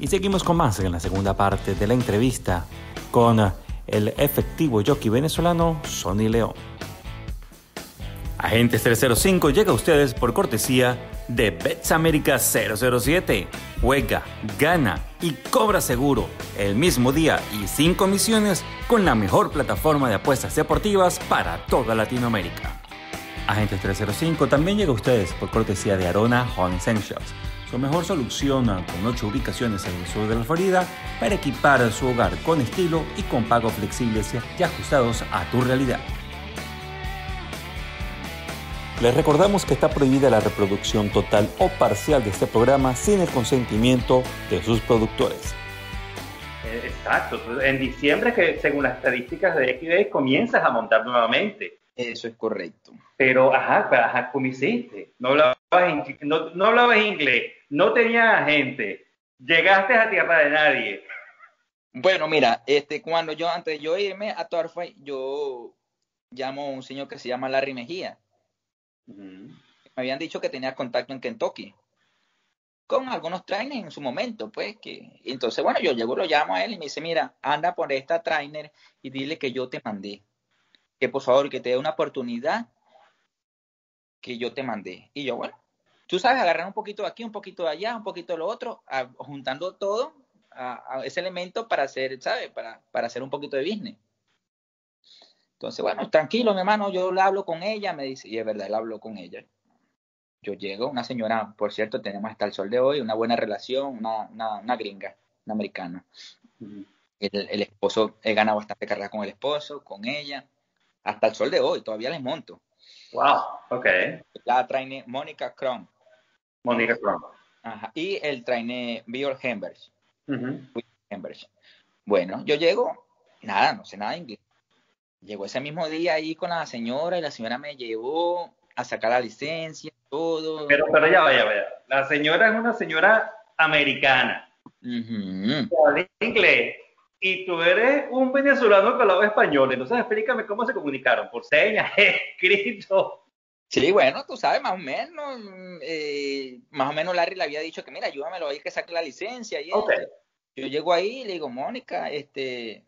Y seguimos con más en la segunda parte de la entrevista con el efectivo jockey venezolano Sonny León. Agentes 305 llega a ustedes por cortesía de Bets América 007. Juega, gana y cobra seguro el mismo día y sin comisiones con la mejor plataforma de apuestas deportivas para toda Latinoamérica. Agentes 305 también llega a ustedes por cortesía de Arona Home Essentials, su mejor solución con 8 ubicaciones en el sur de la Florida para equipar su hogar con estilo y con pagos flexibles y ajustados a tu realidad. Les recordamos que está prohibida la reproducción total o parcial de este programa sin el consentimiento de sus productores. Eh, exacto. En diciembre, que según las estadísticas de XD, comienzas a montar nuevamente. Eso es correcto. Pero, ajá, ajá ¿cómo hiciste? No hablabas, no, no hablabas inglés, no tenías gente, llegaste a tierra de nadie. Bueno, mira, este, cuando yo, antes de yo irme a Torfay, yo llamo a un señor que se llama Larry Mejía. Me habían dicho que tenía contacto en Kentucky. Con algunos trainers en su momento, pues, que entonces, bueno, yo llego, lo llamo a él y me dice, mira, anda por esta trainer y dile que yo te mandé, que por favor, que te dé una oportunidad que yo te mandé. Y yo, bueno, tú sabes, agarrar un poquito de aquí, un poquito de allá, un poquito de lo otro, juntando todo a, ese elemento para hacer, ¿sabes? Para, para hacer un poquito de business. Entonces, bueno, tranquilo, mi hermano, yo le hablo con ella, me dice, y es verdad, él habló con ella. Yo llego, una señora, por cierto, tenemos hasta el sol de hoy, una buena relación, una, una, gringa, una americana. el, esposo, he ganado bastante carrera con el esposo, con ella, hasta el sol de hoy, todavía les monto. Wow, ok. La traine Mónica Crom. Mónica Crom. Ajá, y el traine Bill Hembers. Bueno, yo llego, nada, no sé nada de inglés Llegó ese mismo día ahí con la señora y la señora me llevó a sacar la licencia, todo. Pero, pero ya vaya, vaya. La señora es una señora americana. Uh inglés. Y tú eres un venezolano que hablaba español. Entonces explícame cómo se comunicaron. ¿Por señas? ¿Escrito? Sí, bueno, tú sabes, más o menos. Eh, más o menos Larry le había dicho que, mira, ayúdamelo ahí que saque la licencia. Y Yo llego ahí y le digo, Mónica, este,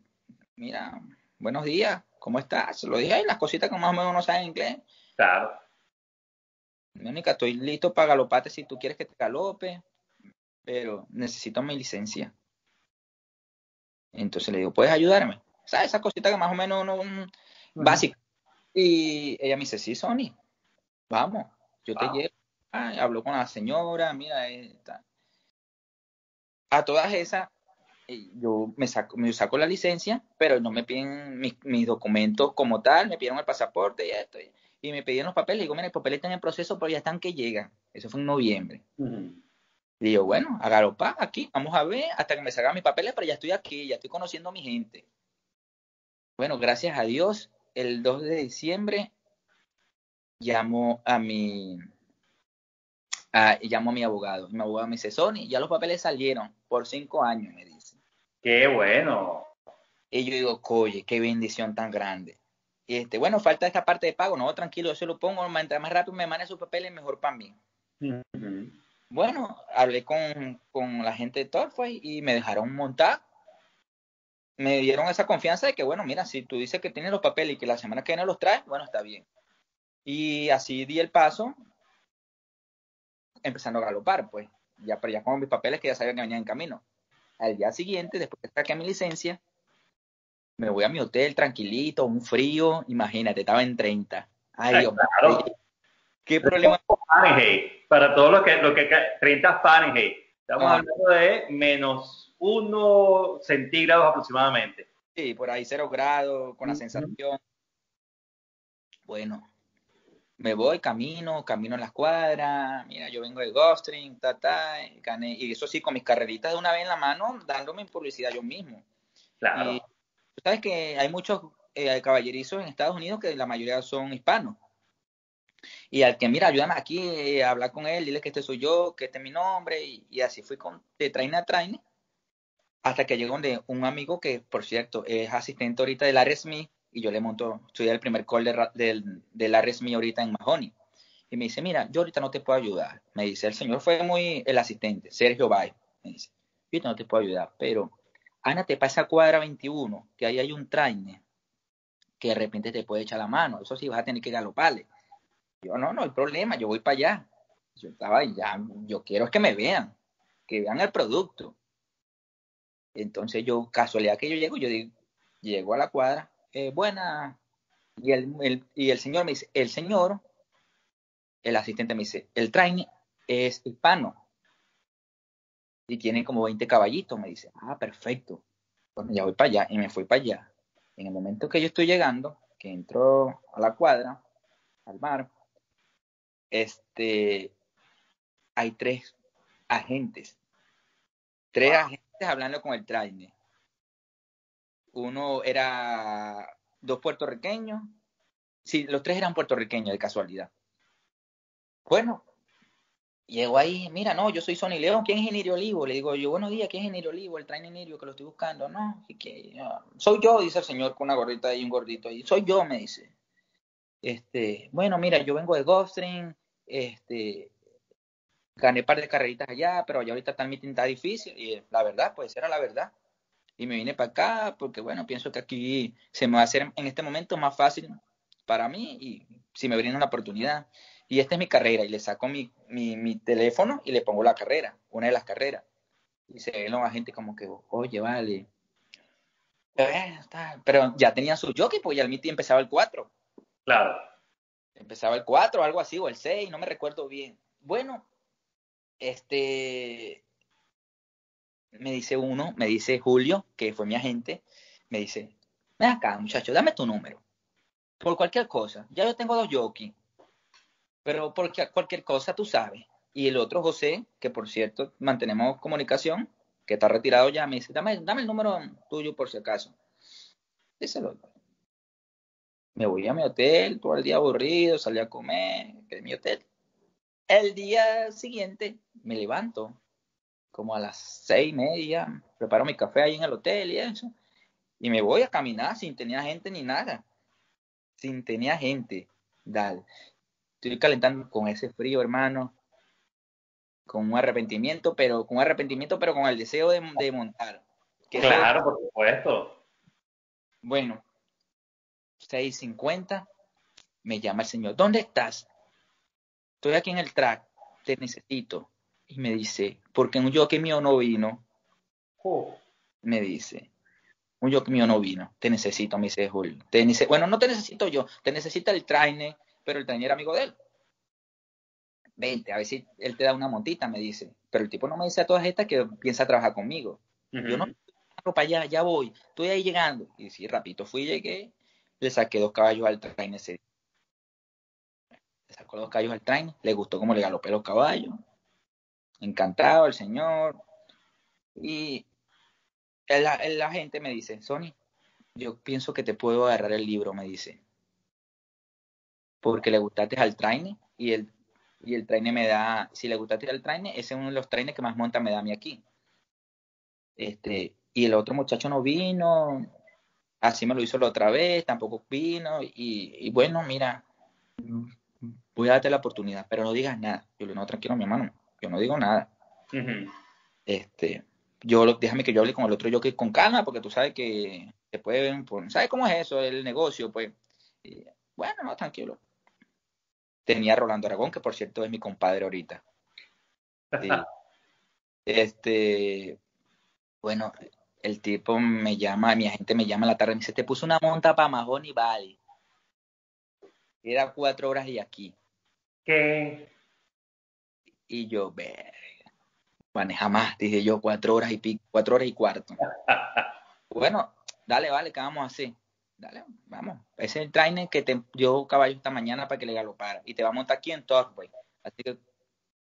mira, buenos días ¿cómo estás? Lo dije ahí, las cositas que más o menos no saben inglés. Claro. Mónica, estoy listo para galoparte si tú quieres que te galope, pero necesito mi licencia. Entonces le digo, ¿puedes ayudarme? ¿Sabes? Esa cosita que más o menos uno, básica. Y ella me dice, sí, Sony, vamos, yo te llevo. Ah, habló con la señora, mira, esta. a todas esas, yo me saco, me saco la licencia, pero no me piden mis, documentos como tal, me pidieron el pasaporte y esto, y, me pidieron los papeles, y digo, mira, los papeles están en proceso, pero ya están que llegan. Eso fue en noviembre. Y digo, bueno, pa aquí, vamos a ver, hasta que me salgan mis papeles, pero ya estoy aquí, ya estoy conociendo a mi gente. Bueno, gracias a Dios, el 2 de diciembre llamo a mi a, llamo a mi abogado. Mi abogado me dice, Sony, ya los papeles salieron por cinco años, me dice. Qué bueno. Y yo digo, oye, qué bendición tan grande. Y este, bueno, falta esta parte de pago. No, tranquilo, yo se lo pongo. Mientras más rápido me mande sus papeles, mejor para mí. Bueno, hablé con, con, la gente de Torfay y me dejaron montar. Me dieron esa confianza de que, bueno, mira, si tú dices que tienes los papeles y que la semana que viene los traes, bueno, está bien. Y así di el paso, empezando a galopar, pues. Ya, pero ya con mis papeles que ya sabía que venían en camino. Al día siguiente, después que saqué mi licencia, me voy a mi hotel tranquilito, un frío, imagínate, estaba en 30. Ay, Dios claro. ¿Qué problema? Fahrenheit, para todos los que, lo que 30 Fahrenheit. Estamos ah. hablando de menos 1 centígrados aproximadamente. Sí, por ahí 0 grados, con la sensación. Bueno, me voy, camino, camino en las cuadras, mira, yo vengo de Ghostring, ta, ta, gané, y eso sí, con mis carreritas de una vez en la mano, dándome publicidad yo mismo. Claro. tú sabes que hay muchos eh, caballerizos en Estados Unidos que la mayoría son hispanos. Y al que, mira, ayúdame aquí eh, a hablar con él, dile que este soy yo, que este es mi nombre, y, así fui con, de traine a traine, hasta que llegó donde un amigo que, por cierto, es asistente ahorita de Larry Smith, y yo le monto, soy el primer call de, de, de la Resmi ahorita en Mahoney. Y me dice, mira, yo ahorita no te puedo ayudar. Me dice, el señor fue muy el asistente, Sergio Bay. Me dice, yo no te puedo ayudar, pero te pasa cuadra 21, que ahí hay un trainer que de repente te puede echar la mano, eso sí vas a tener que galoparle. Yo, no, no hay problema, yo voy para allá. Yo estaba ya, yo quiero que me vean, que vean el producto. Entonces yo, casualidad que yo llego, yo digo, llego a la cuadra, eh, buena, y el, y el señor me dice, el señor, el asistente me dice, el trainer es hispano y tiene como 20 caballitos, me dice, ah, perfecto, pues ya voy para allá y me fui para allá. En el momento que yo estoy llegando, que entro a la cuadra, al mar, este, hay tres agentes, tres agentes hablando con el trainer. Uno era dos puertorriqueños, sí, los tres eran puertorriqueños de casualidad. Bueno, llego ahí, mira, no, yo soy Sonny León, ¿quién es Enirio Olivo? Le digo yo, buenos días, ¿quién es Enirio Olivo? El trainer Enirio que lo estoy buscando. No, que, soy yo, dice el señor con una gorrita y un gordito ahí. Soy yo, me dice. Este, bueno, mira, yo vengo de Gulfstream, este, gané un par de carreritas allá, pero allá ahorita está meeting está difícil, y la verdad, pues era la verdad. Y me vine para acá porque, bueno, pienso que aquí se me va a hacer en este momento más fácil para mí y si me brindan la oportunidad. Y esta es mi carrera, y le saco mi, mi, teléfono y le pongo la carrera, una de las carreras. Y se ven los agentes como que, oye, vale. Pero ya tenían su jockey, pues ya el meeting empezaba el 4. Claro. Empezaba el 4, algo así, o el 6, no me recuerdo bien. Bueno, este, me dice uno, me dice Julio, que fue mi agente, me dice, ven acá, muchacho, dame tu número. Por cualquier cosa. Ya yo tengo dos jockeys. Pero por cualquier cosa tú sabes. Y el otro, José, que por cierto mantenemos comunicación, que está retirado ya, me dice, dame, dame el número tuyo por si acaso. Díselo. Me voy a mi hotel, todo el día aburrido, salí a comer, que mi hotel. El día siguiente me levanto como a las seis y media, preparo mi café ahí en el hotel y eso, y me voy a caminar sin tener gente ni nada, sin tener gente, dale. Estoy calentando con ese frío, hermano, con un arrepentimiento, pero con un arrepentimiento, pero con el deseo de, montar. claro, por supuesto. Bueno, 6.50, me llama el señor, ¿dónde estás? Estoy aquí en el track, te necesito. Y me dice, porque un que mío no vino. Oh. Me dice, un que mío no vino, te necesito, me dice Julio. Te bueno, no te necesito yo, te necesita el trainer, pero el trainer era amigo de él. Vente, a ver si él te da una montita, me dice. Pero el tipo no me dice a todas estas que piensa trabajar conmigo. Yo no, para allá, ya voy, estoy ahí llegando. Y sí, rapidito fui, llegué, le saqué dos caballos al trainer ese Le sacó dos caballos al trainer, le gustó cómo le galopé los caballos encantado el señor. Y la gente me dice, Sony, yo pienso que te puedo agarrar el libro, me dice. Porque le gustaste al trainer y el, y el trainer me da, si le gustaste al trainer, ese es uno de los trainers que más monta me da a mí aquí. Este, y el otro muchacho no vino, así me lo hizo la otra vez, tampoco vino, y, y bueno, mira, voy a darte la oportunidad, pero no digas nada. Yo le digo, no, tranquilo, mi hermano, yo no digo nada. Este, yo déjame que yo hable con el otro yo que con calma, porque tú sabes que se pueden, ¿sabes cómo es eso? El negocio, pues. bueno, no, tranquilo. Tenía Rolando Aragón, que por cierto es mi compadre ahorita. este, bueno, el tipo me llama, mi agente me llama a la tarde y me dice, te puso una monta para Mahoney Valley. Era cuatro horas y aquí. ¿Qué? Y yo, verga, maneja más, dije yo, cuatro horas y pico, cuatro horas y cuarto. bueno, dale, vale, ¿qué vamos a hacer? Dale, vamos. Ese es el trainer que te dio caballo esta mañana para que le galopara. Y te va a montar aquí en Torway. Así que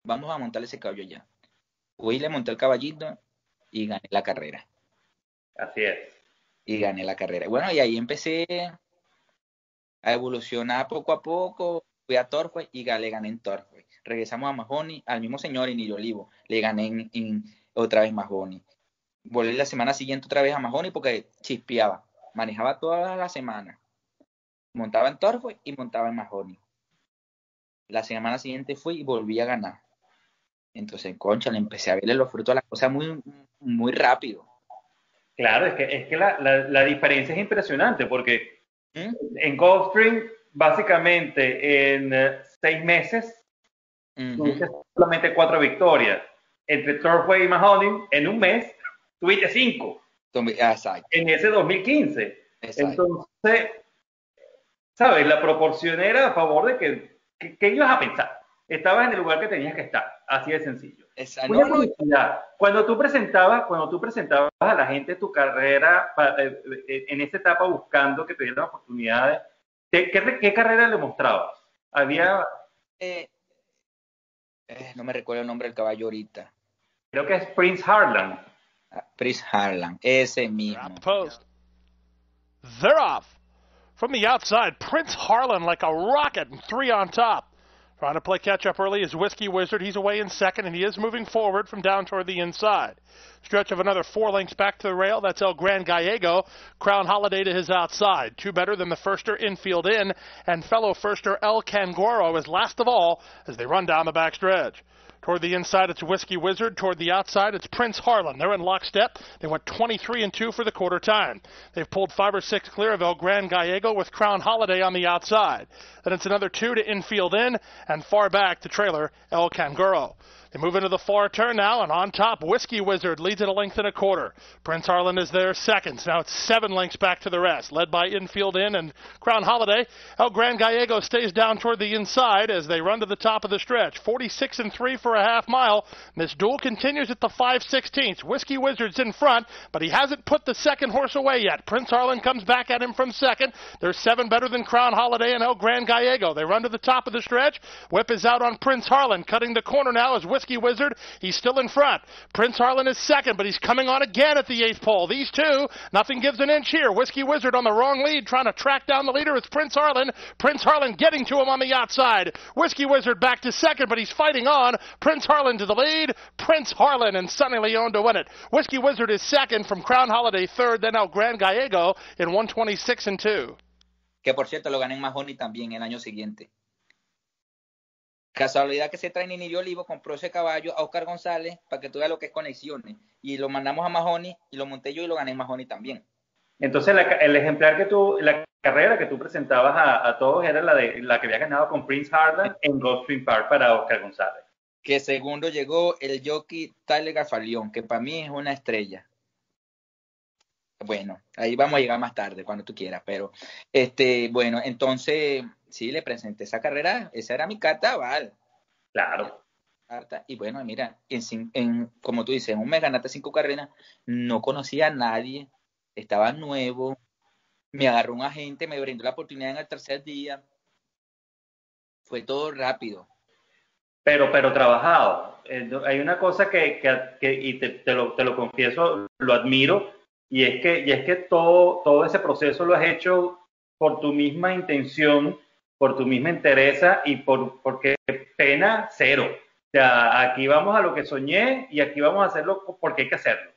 vamos a montar ese caballo ya. Hoy le monté el caballito y gané la carrera. Así es. Y gané la carrera. Bueno, y ahí empecé a evolucionar poco a poco. Fui a Torway y le gané en Torway regresamos a Mahoney, al mismo señor en Olivo, le gané en, otra vez Mahoney. Volví la semana siguiente otra vez a Mahoney porque chispeaba, manejaba toda la semana. Montaba en Torfo y montaba en Mahoney. La semana siguiente fui y volví a ganar. Entonces, concha, le empecé a verle los frutos a las cosas muy, muy rápido. Claro, es que, es que la, la, diferencia es impresionante porque ¿Mm? en Gulfstream, básicamente en eh, seis meses, tuviste solamente cuatro victorias. Entre Turfway y Mahoney, en un mes, tuviste cinco. Exacto. En ese 2015. Entonces, ¿sabes? La proporción era a favor de que, que, ibas a pensar. Estabas en el lugar que tenías que estar, así de sencillo. Cuando tú presentabas, cuando tú presentabas a la gente tu carrera eh, eh, en esa etapa buscando que te dieran oportunidades, ¿qué, carrera le mostrabas? Había eh, no me recuerdo el nombre del caballo ahorita. Creo que es Prince Harlan. Ah, Prince Harlan, ese mismo. Post. They're off. From the outside, Prince Harlan like a rocket and three on top. Trying to play catch up early is Whiskey Wizard. He's away in second, and he is moving forward from down toward the inside. Stretch of another four lengths back to the rail. That's El Gran Gallego. Crown Holiday to his outside. Two better than the firster infield in, and fellow firster El Cangoro is last of all as they run down the back stretch. Toward the inside, it's Whiskey Wizard. Toward the outside, it's Prince Harlan. They're in lockstep. They went 23 and 2 for the quarter time. They've pulled five or six clear of El Gran Gallego with Crown Holiday on the outside. Then it's another two to infield in, and far back to trailer El Canguro. They move into the far turn now, and on top, Whiskey Wizard leads at a length and a quarter. Prince Harlan is there seconds. Now it's seven lengths back to the rest, led by infield in and Crown Holiday. El Gran Gallego stays down toward the inside as they run to the top of the stretch. 46 and 3 for a half mile. This duel continues at the 5 16th. Whiskey Wizard's in front, but he hasn't put the second horse away yet. Prince Harlan comes back at him from second. There's seven better than Crown Holiday and El Gran Gallego. They run to the top of the stretch. Whip is out on Prince Harlan, cutting the corner now as Whiskey Whiskey Wizard. He's still in front. Prince Harlan is second, but he's coming on again at the eighth pole. These two, nothing gives an inch here. Whiskey Wizard on the wrong lead, trying to track down the leader. It's Prince Harlan. Prince Harlan getting to him on the outside. Whiskey Wizard back to second, but he's fighting on. Prince Harlan to the lead. Prince Harlan and Sonny Leone to win it. Whiskey Wizard is second from Crown Holiday third, then El Gran Gallego in 126 and 2. Que por cierto lo gané en Mahoney también el año siguiente. Casualidad que se trae Nini Olivo, compró ese caballo a Oscar González para que tú veas lo que es conexiones. Y lo mandamos a Mahoney y lo monté yo y lo gané en Mahoney también. Entonces el ejemplar que tú, la carrera que tú presentabas a, todos era la de la que había ganado con Prince Harlan en Gulfstream Park para Oscar González. Que segundo llegó el jockey Tyler Garfalión, que para mí es una estrella. Bueno, ahí vamos a llegar más tarde, cuando tú quieras, pero este, bueno, entonces sí, le presenté esa carrera, esa era mi carta, vale. Claro. Y bueno, mira, en, en, como tú dices, en un mes ganaste cinco carreras, no conocía a nadie, estaba nuevo, me agarró un agente, me brindó la oportunidad en el tercer día, fue todo rápido. Pero, pero trabajado. Eh, hay una cosa que, que, y te, te, lo, te lo confieso, lo admiro, y es que, y es que todo, todo ese proceso lo has hecho por tu misma intención por tu misma interés y por, porque pena cero. O sea, aquí vamos a lo que soñé y aquí vamos a hacerlo porque hay que hacerlo.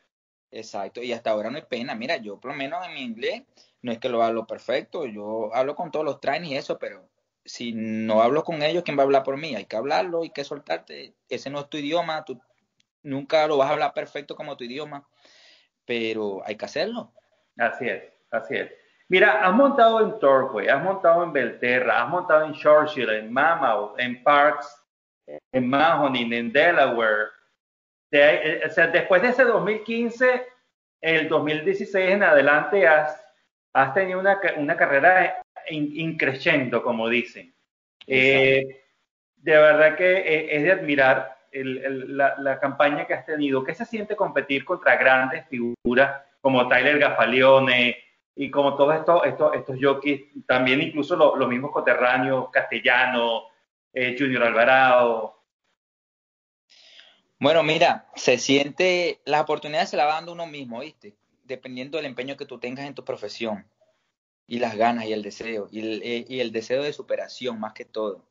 Exacto, y hasta ahora no hay pena. Mira, yo por lo menos en mi inglés no es que lo hablo perfecto, yo hablo con todos los trainers y eso, pero si no hablo con ellos, ¿quién va a hablar por mí? Hay que hablarlo, hay que soltarte. Ese no es tu idioma, tú nunca lo vas a hablar perfecto como tu idioma, pero hay que hacerlo. Así es, así es. Mira, has montado en Torquay, has montado en Belterra, has montado en Shoreshire, en Mammoth, en Parks, en Mahoney, en Delaware. Eh, o sea, después de ese 2015, el 2016 en adelante has, has tenido una, una carrera increciendo, como dicen. Eh, de verdad que eh, es de admirar la, la, campaña que has tenido. ¿Qué se siente competir contra grandes figuras como Tyler Gaffalione, y como todos estos, estos, estos jockeys, también incluso los mismos coterráneos, Castellano, eh, Junior Alvarado. Bueno, mira, se siente, las oportunidades se las va dando uno mismo, ¿viste? Dependiendo del empeño que tú tengas en tu profesión y las ganas y el deseo y el, eh, y el deseo de superación más que todo.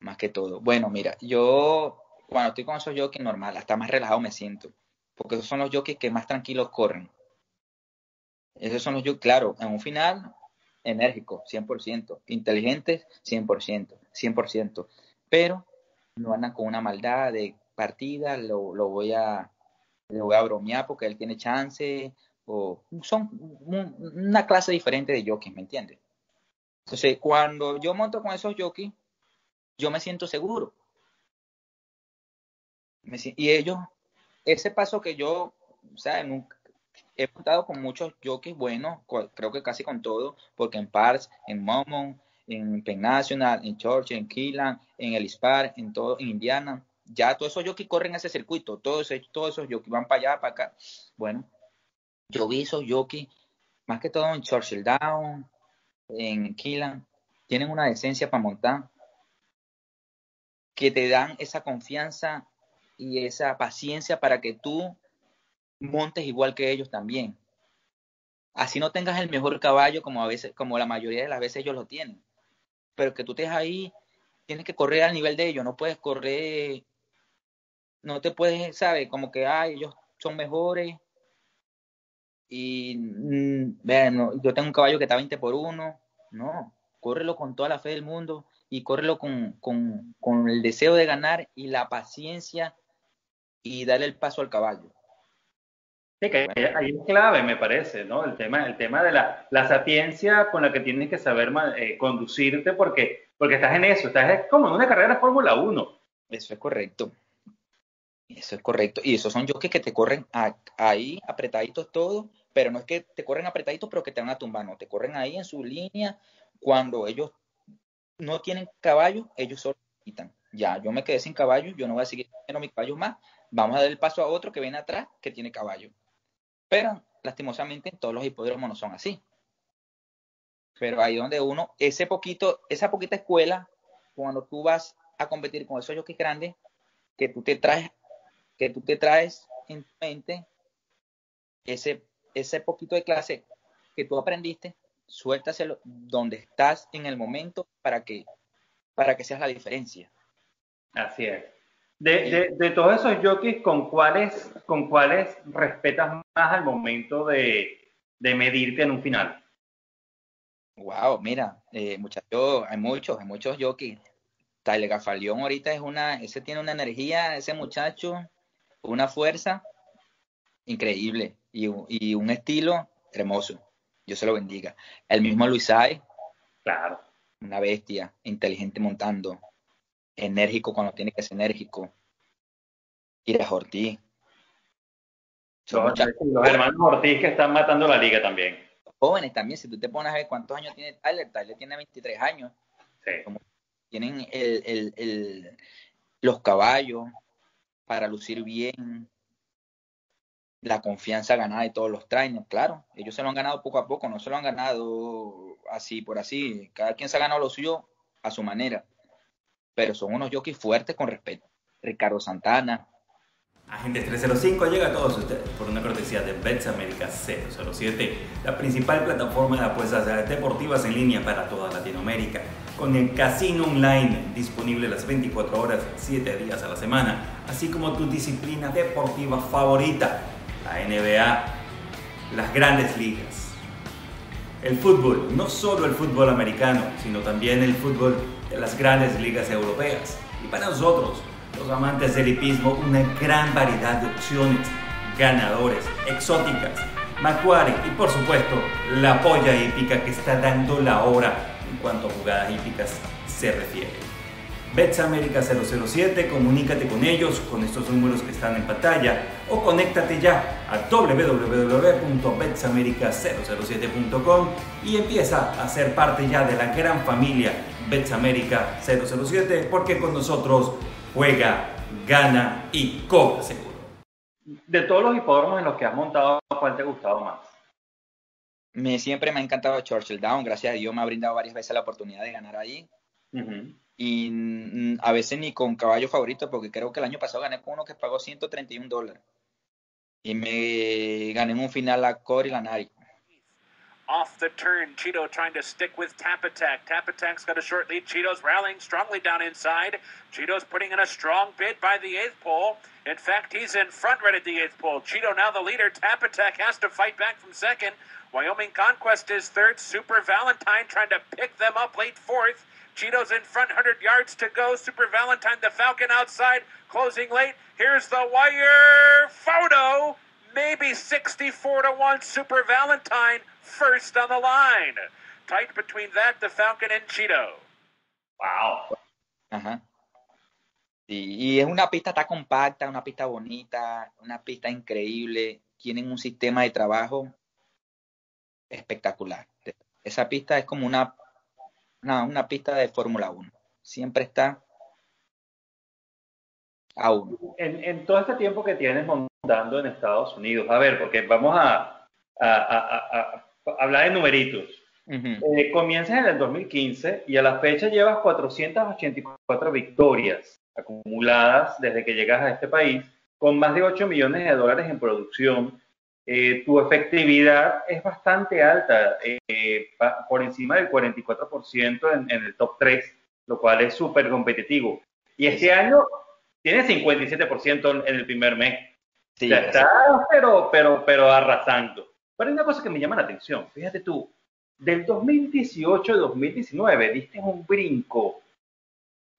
Más que todo. Bueno, mira, yo cuando estoy con esos jockeys normal, hasta más relajado me siento, porque esos son los jockeys que más tranquilos corren esos son los yo, claro, en un final enérgico, 100%, inteligentes, 100%, 100%, pero no andan con una maldad de partida, lo, lo voy a lo voy a bromear porque él tiene chance, o son una clase diferente de jockeys, ¿me entiendes? Entonces, cuando yo monto con esos jockeys, yo me siento seguro. y ellos, ese paso que yo, o sea, he montado con muchos jockeys buenos, creo que casi con todos, porque en Parks, en Momon, en Penn National, en Georgia, en Keelan, en el Spar, en todo, en Indiana. Ya todos esos jockeys corren ese circuito, todos, todos esos jockeys van para allá, para acá. Bueno, yo vi esos jockeys, más que todo en Churchill Down, en Keelan, tienen una decencia para montar, que te dan esa confianza y esa paciencia para que tú montes igual que ellos también. Así no tengas el mejor caballo como a veces, como la mayoría de las veces ellos lo tienen pero que tú estés ahí, tienes que correr al nivel de ellos, no puedes correr, no te puedes, ¿sabes? Como que, ay, ellos son mejores y, mm, vean, yo tengo un caballo que está 20 por 1, no, córrelo con toda la fe del mundo y córrelo con, con, con el deseo de ganar y la paciencia y darle el paso al caballo. Sí, que ahí es clave, me parece, ¿no? El tema, el tema de la, la sapiencia con la que tienes que saber eh, conducirte porque, porque estás en eso, estás como en una carrera de Fórmula 1. Eso es correcto. Eso es correcto. Y esos son jockeys que te corren ahí apretaditos todos, pero no es que te corren apretaditos, pero que te van a tumbar, no, te corren ahí en su línea. Cuando ellos no tienen caballo, ellos solo quitan. Ya, yo me quedé sin caballo, yo no voy a seguir teniendo mis caballos más. Vamos a dar el paso a otro que viene atrás que tiene caballo. Pero lastimosamente todos los hipódromos no son así. Pero ahí donde uno, ese poquito, esa poquita escuela, cuando tú vas a competir con esos jockeys grandes, que tú te traes, que tú te traes en tu mente ese, ese poquito de clase que tú aprendiste, suéltaselo donde estás en el momento para que, para que seas la diferencia. Así es. De, de, todos esos jockeys, ¿con cuáles, ¿con cuáles respetas más al momento de, medirte en un final? Wow, mira, eh, muchachos, hay muchos, hay muchos jockeys. Tyler Gafalión ahorita es una, ese tiene una energía, ese muchacho, una fuerza increíble y, y un estilo hermoso. Yo se lo bendiga. El mismo Luisay, claro, una bestia, inteligente montando, enérgico cuando tiene que ser enérgico. Ira Ortiz. Los, los hermanos Ortiz que están matando la liga también. Jóvenes también, si tú te pones a ver cuántos años tiene Tyler, Tyler tiene 23 años. tienen el, el, el, los caballos para lucir bien, la confianza ganada de todos los trainers, claro, ellos se lo han ganado poco a poco, no se lo han ganado así por así, cada quien se ha ganado lo suyo a su manera pero son unos jockeys fuertes con respeto. Ricardo Santana. Agentes 305 llega a todos ustedes por una cortesía de Bets América 007, la principal plataforma de apuestas deportivas en línea para toda Latinoamérica, con el casino online disponible las 24 horas, 7 días a la semana, así como tu disciplina deportiva favorita, la NBA, las grandes ligas. El fútbol, no solo el fútbol americano, sino también el fútbol de las grandes ligas europeas. Y para nosotros, los amantes del hipismo, una gran variedad de opciones, ganadores, exóticas, Macquarie y por supuesto la polla hípica que está dando la hora en cuanto a jugadas hípicas se refiere. Bets América 007, comunícate con ellos con estos números que están en pantalla o conéctate ya a www.betsamerica007.com y empieza a ser parte ya de la gran familia Bets América 007 porque con nosotros juega, gana y cobra seguro. De todos los hipódromos en los que has montado, ¿cuál te ha gustado más? Me, siempre me ha encantado Churchill Down, gracias a Dios me ha brindado varias veces la oportunidad de ganar ahí y mm, a veces ni con caballo favorito, porque creo que el año pasado gané con uno que pagó 131 dólares. Y me gané en un final a Cory Lanari. Off the turn, Cheeto trying to stick with Tap Attack. Tap Attack's got a short lead. Cheeto's rallying strongly down inside. Cheeto's putting in a strong bid by the eighth pole. In fact, he's in front right at the eighth pole. Cheeto now the leader. Tap Attack has to fight back from second. Wyoming Conquest is third. Super Valentine trying to pick them up late fourth. Cheetos in front, 100 yards to go. Super Valentine, the Falcon outside, closing late. Here's the wire photo. Maybe 64 to 1. Super Valentine first on the line. Tight between that, the Falcon and Cheeto. Wow. Ajá. Sí, y es una pista está compacta, una pista bonita, una pista increíble. Tienen un sistema de trabajo espectacular. Esa pista es como una, una, una pista de Fórmula 1. Siempre está a uno. En, en, todo este tiempo que tienes montando en Estados Unidos, a ver, porque vamos a, a, a, a hablar de numeritos. Uh -huh. eh, comienzas en el 2015 y a la fecha llevas 484 victorias acumuladas desde que llegas a este país, con más de 8 millones de dólares en producción. Eh, tu efectividad es bastante alta, eh, por encima del 44% en, en, el top 3, lo cual es súper competitivo. Y este año tiene 57% en el primer mes. Sí, o sea, está, pero, pero, pero arrasando. Pero hay una cosa que me llama la atención. Fíjate tú, del 2018 al 2019 diste un brinco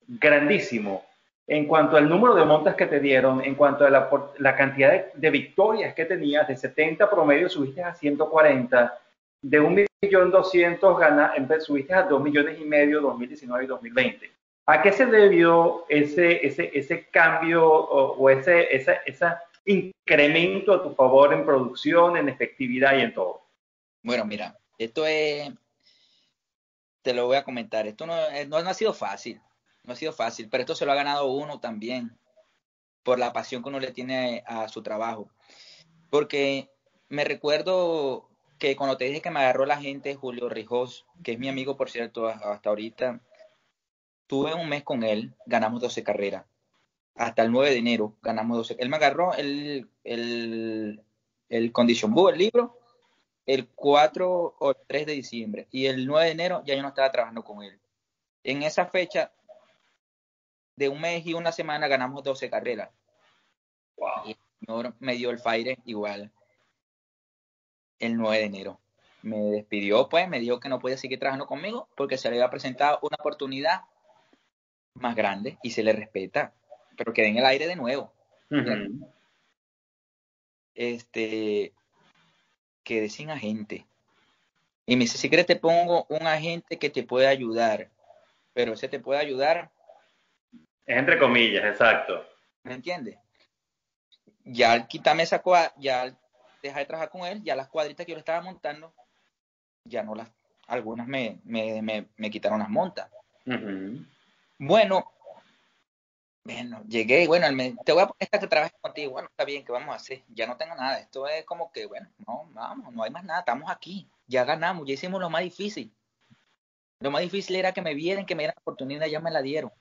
grandísimo en cuanto al número de montas que te dieron, en cuanto a la, la cantidad de, de, victorias que tenías, de 70 promedio subiste a 140, de 1.200.000 subiste a 2 millones y medio 2019 y 2020. ¿A qué se debió ese, ese, ese cambio o, o ese, esa, esa incremento a tu favor en producción, en efectividad y en todo? Bueno, mira, esto es, te lo voy a comentar, esto no, no, no ha sido fácil no ha sido fácil, pero esto se lo ha ganado uno también por la pasión que uno le tiene a su trabajo. Porque me recuerdo que cuando te dije que me agarró la gente, Julio Rijos, que es mi amigo, por cierto, hasta ahorita, tuve un mes con él, ganamos 12 carreras. Hasta el 9 de enero ganamos 12. Él me agarró el, el, el Condition Book, el libro, el 4 o 3 de diciembre. Y el 9 de enero ya yo no estaba trabajando con él. En esa fecha de un mes y una semana ganamos 12 carreras. Wow. Y el señor me dio el fire igual el 9 de enero. Me despidió, pues, me dijo que no podía seguir trabajando conmigo porque se le había presentado una oportunidad más grande y se le respeta, pero quedé en el aire de nuevo. Uh -huh. Este, quedé sin agente. Y me dice, si quieres te pongo un agente que te puede ayudar, pero ese te puede ayudar es entre comillas, exacto. ¿Me entiendes? Ya al quitarme esa cuadra, ya al dejar de trabajar con él, ya las cuadritas que yo le estaba montando, ya no las, algunas me, me, me, me quitaron las montas. Uh -huh. Bueno, bueno, llegué y bueno, me, te voy a poner esta que trabaje contigo. Bueno, está bien, ¿qué vamos a hacer? Ya no tengo nada. Esto es como que, bueno, no, vamos, no hay más nada, estamos aquí. Ya ganamos, ya hicimos lo más difícil. Lo más difícil era que me vieran, que me dieran la oportunidad, ya me la dieron.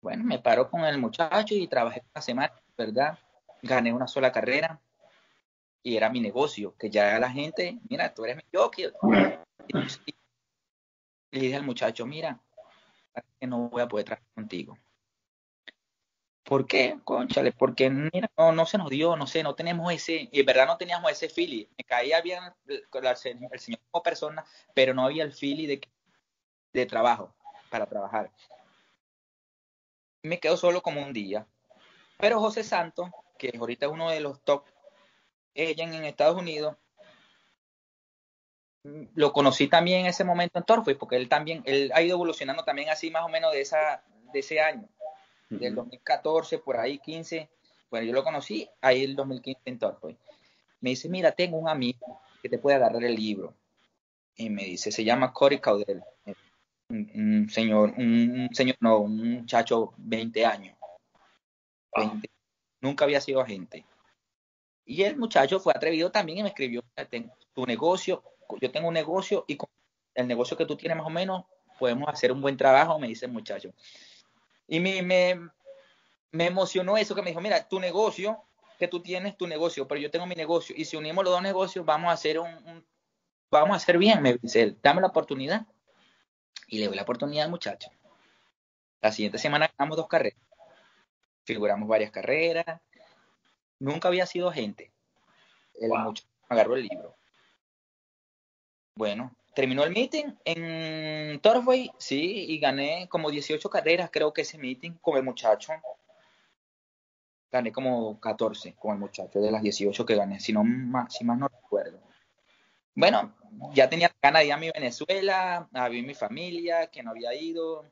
Bueno, me paró con el muchacho y trabajé una semana, ¿verdad? Gané una sola carrera y era mi negocio, que ya la gente, mira, tú eres mi jockey. Y le dije al muchacho, mira, que no voy a poder trabajar contigo. ¿Por qué? Conchale, porque mira, no, se nos dio, no sé, no tenemos ese, y en verdad no teníamos ese feeling. Me caía bien el, el, señor como persona, pero no había el feeling de, de trabajo, para trabajar me quedo solo como un día. Pero José Santos, que ahorita es uno de los top ella en Estados Unidos, lo conocí también en ese momento en Torfis, porque él también, él ha ido evolucionando también así más o menos de esa, de ese año, uh -huh. del 2014, por ahí 15, bueno, yo lo conocí ahí el 2015 en Torfis. Me dice, mira, tengo un amigo que te puede agarrar el libro. Y me dice, se llama Cory Caudel un, señor, un señor, no, un muchacho 20 años. 20. Nunca había sido agente. Y el muchacho fue atrevido también y me escribió, tu negocio, yo tengo un negocio y con el negocio que tú tienes más o menos, podemos hacer un buen trabajo, me dice el muchacho. Y me, me, me emocionó eso que me dijo, mira, tu negocio, que tú tienes tu negocio, pero yo tengo mi negocio, y si unimos los dos negocios, vamos a hacer un, un vamos a hacer bien, me dice él, dame la oportunidad y le doy la oportunidad al muchacho. La siguiente semana ganamos dos carreras. Figuramos varias carreras. Nunca había sido agente. El wow. muchacho agarró el libro. Bueno, terminó el meeting en Torway, sí, y gané como 18 carreras, creo que ese meeting con el muchacho. Gané como 14 con el muchacho de las 18 que gané, si, no más, si más no recuerdo. Bueno, ya tenía ganas mi Venezuela, a mi familia, que no había ido,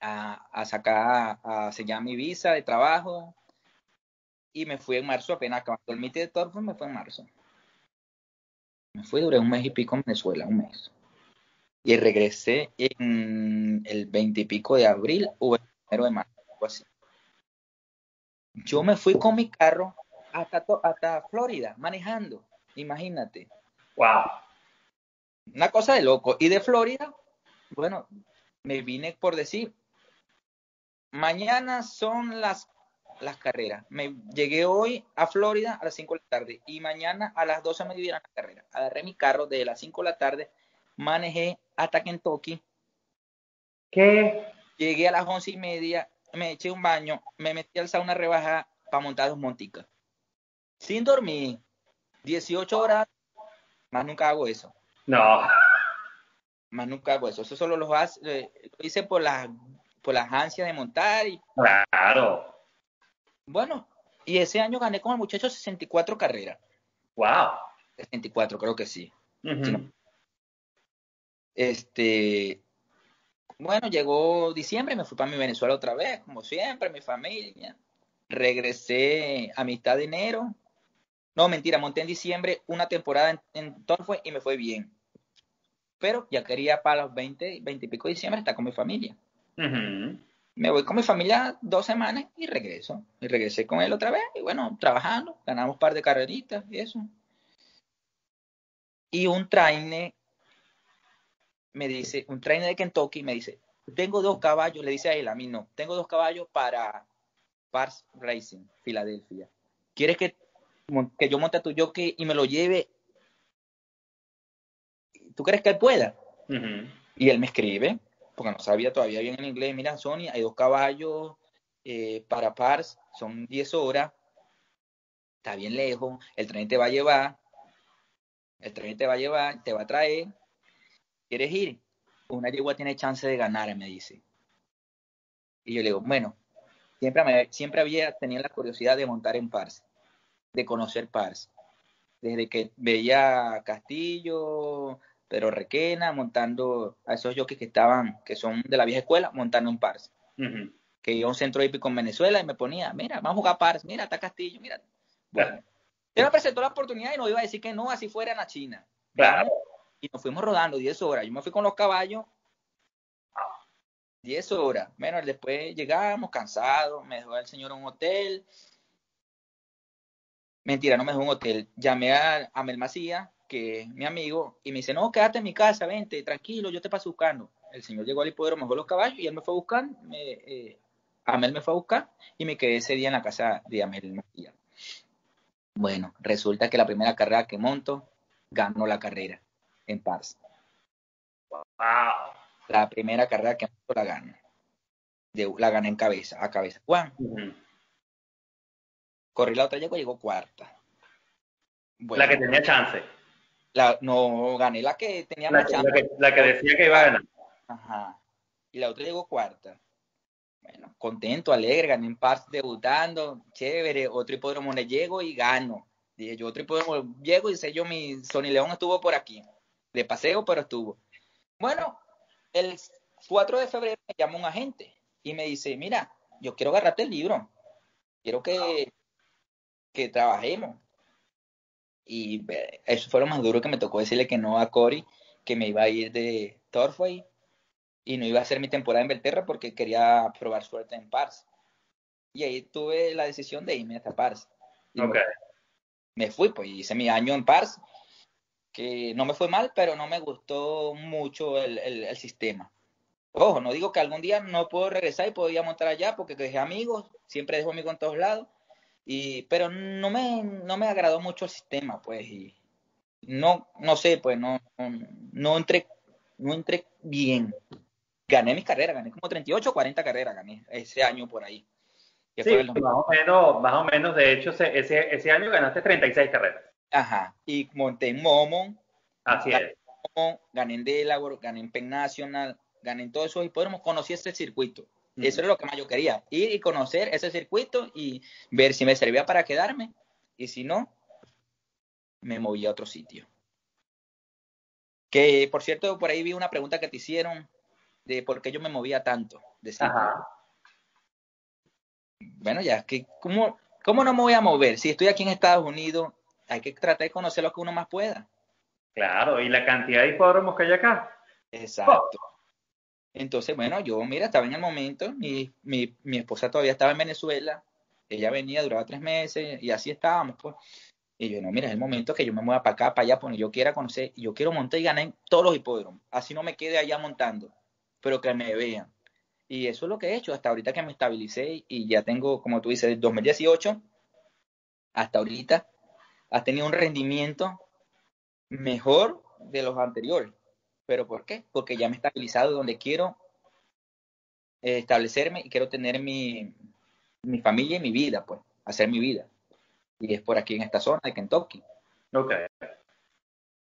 a, a sacar, a sellar mi visa de trabajo. Y me fui en marzo, apenas acabando el meeting de Torway, me fui en marzo. Me fui, duré un mes y pico en Venezuela, un mes. Y regresé en el 20 y pico de abril o el primero de marzo, algo así. Yo me fui con mi carro hasta, hasta Florida, manejando. Imagínate. Wow. Una cosa de loco. Y de Florida, bueno, me vine por decir, mañana son las las carreras. Me llegué hoy a Florida a las 5 de la tarde y mañana a las 12 me dieron la carrera. Agarré mi carro desde las 5 de la tarde, manejé hasta Kentucky. ¿Qué? Llegué a las 11 y media, me eché un baño, me metí al sauna rebaja para montar dos monticas. Sin dormir, 18 horas, más nunca hago eso. No. Más nunca hago eso. Eso solo lo, hace, lo hice por las, por las ansias de montar. Y, claro bueno, y ese año gané con el muchacho 64 carreras. Wow. 64, creo que sí. Este, bueno, llegó diciembre, me fui para mi Venezuela otra vez, como siempre, mi familia. Regresé a mitad de enero. No, mentira, monté en diciembre una temporada en, en Torfue y me fue bien. Pero ya quería para los 20, 20 y pico de diciembre estar con mi familia me voy con mi familia dos semanas y regreso. Y regresé con él otra vez y bueno, trabajando, ganamos un par de carreritas y eso. Y un trainer me dice, un trainer de Kentucky me dice, tengo dos caballos, le dice a él, a mí no, tengo dos caballos para Pars Racing, Filadelfia. ¿Quieres que, que yo monte a tu jockey y me lo lleve? ¿Tú crees que él pueda? Y él me escribe, porque no sabía todavía bien en inglés, mira, Sony, hay dos caballos eh, para Pars, son 10 horas, está bien lejos, el tren te va a llevar, el tren te va a llevar, te va a traer, ¿quieres ir? Una yegua tiene chance de ganar, me dice. Y yo le digo, bueno, siempre, siempre había tenido la curiosidad de montar en Pars, de conocer Pars. Desde que veía Castillo, pero Requena montando a esos jockeys que estaban, que son de la vieja escuela, montando un Pars. Que iba a un centro hípico en Venezuela y me ponía, mira, vamos a jugar Pars, mira, está Castillo, mira. Bueno, él me presentó la oportunidad y no iba a decir que no, así fuera en la China. Claro. Y nos fuimos rodando 10 horas. Yo me fui con los caballos 10 horas. Bueno, después llegamos cansados, me dejó el señor en un hotel. Mentira, no me dejó un hotel. Llamé a, a Mel Macía, que mi amigo, y me dice, no, quédate en mi casa, vente, tranquilo, yo te paso buscando. El señor llegó al hipódromo, mejor los caballos, y él me fue a buscar, me, eh, Amel me fue a buscar, y me quedé ese día en la casa de Amel Bueno, resulta que la primera carrera que monto, ganó la carrera en Pars. Wow. La primera carrera que monto la gano. De, la gané en cabeza, a cabeza. Juan. Corrí la otra yegua, llegó cuarta. la que tenía chance. La, no gané la que tenía la, que, la, que, decía que iba a ganar. Ajá. Y la otra llegó cuarta. Bueno, contento, alegre, gané en Pars debutando, chévere. Otro hipódromo le llego y gano. Dije yo, otro hipódromo llego y sé yo, mi Sony León estuvo por aquí. De paseo, pero estuvo. Bueno, el 4 de febrero me llama un agente y me dice, mira, yo quiero agarrarte el libro. Quiero que, que trabajemos. Y eso fue lo más duro que me tocó decirle que no a Cory, que me iba a ir de Torfway y no iba a hacer mi temporada en Belterra porque quería probar suerte en Pars. Y ahí tuve la decisión de irme hasta Pars. Okay. Me fui, pues hice mi año en Pars, que no me fue mal, pero no me gustó mucho el, el, el sistema. Ojo, no digo que algún día no puedo regresar y podía montar allá porque dejé amigos, siempre dejo amigos en todos lados, y, pero no me, no me agradó mucho el sistema, pues, y no, no sé, pues, no, no, entré, no entré bien. Gané mis carreras, gané como 38 o 40 carreras, gané ese año por ahí. sí, más o menos, más o menos, de hecho, ese, ese año ganaste 36 carreras. Ajá, y monté en Momo. Así es. gané en Delaware, gané en Penn National, gané en todos esos hipódromos, conocí ese circuito. Eso es lo que más yo quería, ir y conocer ese circuito y ver si me servía para quedarme y si no, me moví a otro sitio. Que, por cierto, por ahí vi una pregunta que te hicieron de por qué yo me movía tanto. De Bueno, ya, que ¿cómo, ¿cómo no me voy a mover? Si estoy aquí en Estados Unidos, hay que tratar de conocer lo que uno más pueda. Claro, y la cantidad de hipódromos que hay acá. Exacto. Entonces, bueno, yo, mira, estaba en el momento, mi, mi, mi esposa todavía estaba en Venezuela, ella venía, duraba tres meses, y así estábamos, pues. Y yo, no, mira, es el momento que yo me mueva para acá, para allá, porque yo quiera conocer, yo quiero montar y ganar todos los hipódromos, así no me quede allá montando, pero que me vean. Y eso es lo que he hecho hasta ahorita que me estabilicé y ya tengo, como tú dices, del 2018 hasta ahorita, has tenido un rendimiento mejor de los anteriores. ¿Pero por qué? Porque ya me he estabilizado donde quiero eh, establecerme y quiero tener mi, mi familia y mi vida, pues, hacer mi vida. Y es por aquí en esta zona de Kentucky. Ok.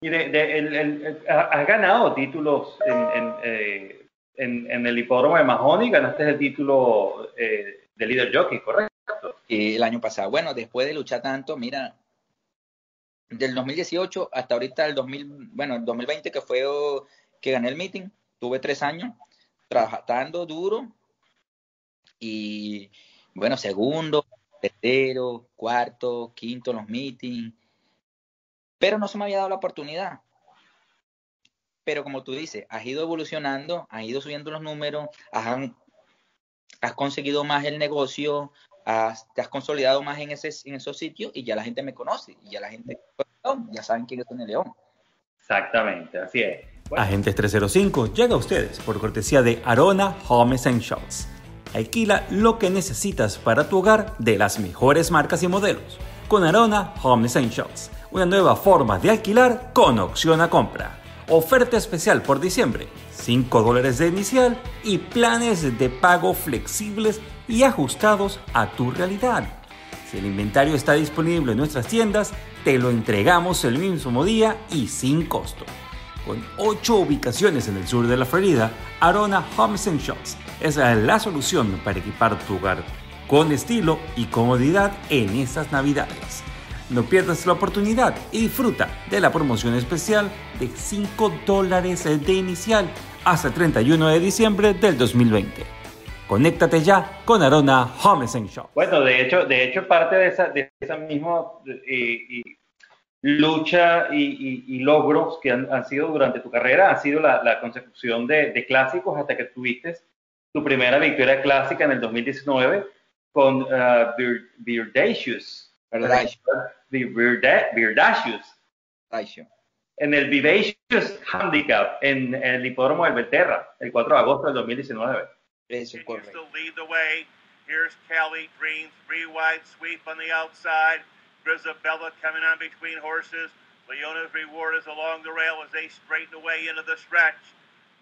¿Y de, has ganado títulos en, eh, en, en, el hipódromo de Mahoney? ¿Ganaste el título eh, de líder jockey, correcto? Y el año pasado. Bueno, después de luchar tanto, mira, del 2018 hasta ahorita el 2000, bueno, el 2020 que fue que gané el meeting, tuve tres años trabajando duro y bueno, segundo, tercero, cuarto, quinto los meetings, pero no se me había dado la oportunidad. Pero como tú dices, has ido evolucionando, has ido subiendo los números, has, has conseguido más el negocio, te has consolidado más en, ese, en esos sitios y ya la gente me conoce, y ya la gente ya saben quién es el León. Exactamente, así es. Agentes 305 llega a ustedes por cortesía de Arona Home Essentials. Alquila lo que necesitas para tu hogar de las mejores marcas y modelos. Con Arona Home Essentials, una nueva forma de alquilar con opción a compra. Oferta especial por diciembre, 5 dólares de inicial y planes de pago flexibles y ajustados a tu realidad. Si el inventario está disponible en nuestras tiendas, te lo entregamos el mismo día y sin costo. Con 8 ubicaciones en el sur de la Florida, Arona Home Essentials es la solución para equipar tu hogar con estilo y comodidad en estas navidades. No pierdas la oportunidad y disfruta de la promoción especial de 5 dólares de inicial hasta el 31 de diciembre del 2020. Conéctate ya con Arona Home Essentials. Bueno, de hecho, de hecho parte de esa, de esa misma lucha y, logros que han, sido durante tu carrera ha sido la, consecución de, clásicos hasta que tuviste tu primera victoria clásica en el 2019 con uh, Virdacious. Virdacious. En el Vivacious Handicap en, el hipódromo del Belterra, el 4 de agosto del 2019. Eso es correcto. Here's Kelly Green, three wide sweep on the outside. Grisabella coming on between horses. Leona's reward is along the rail as they straighten away into the stretch.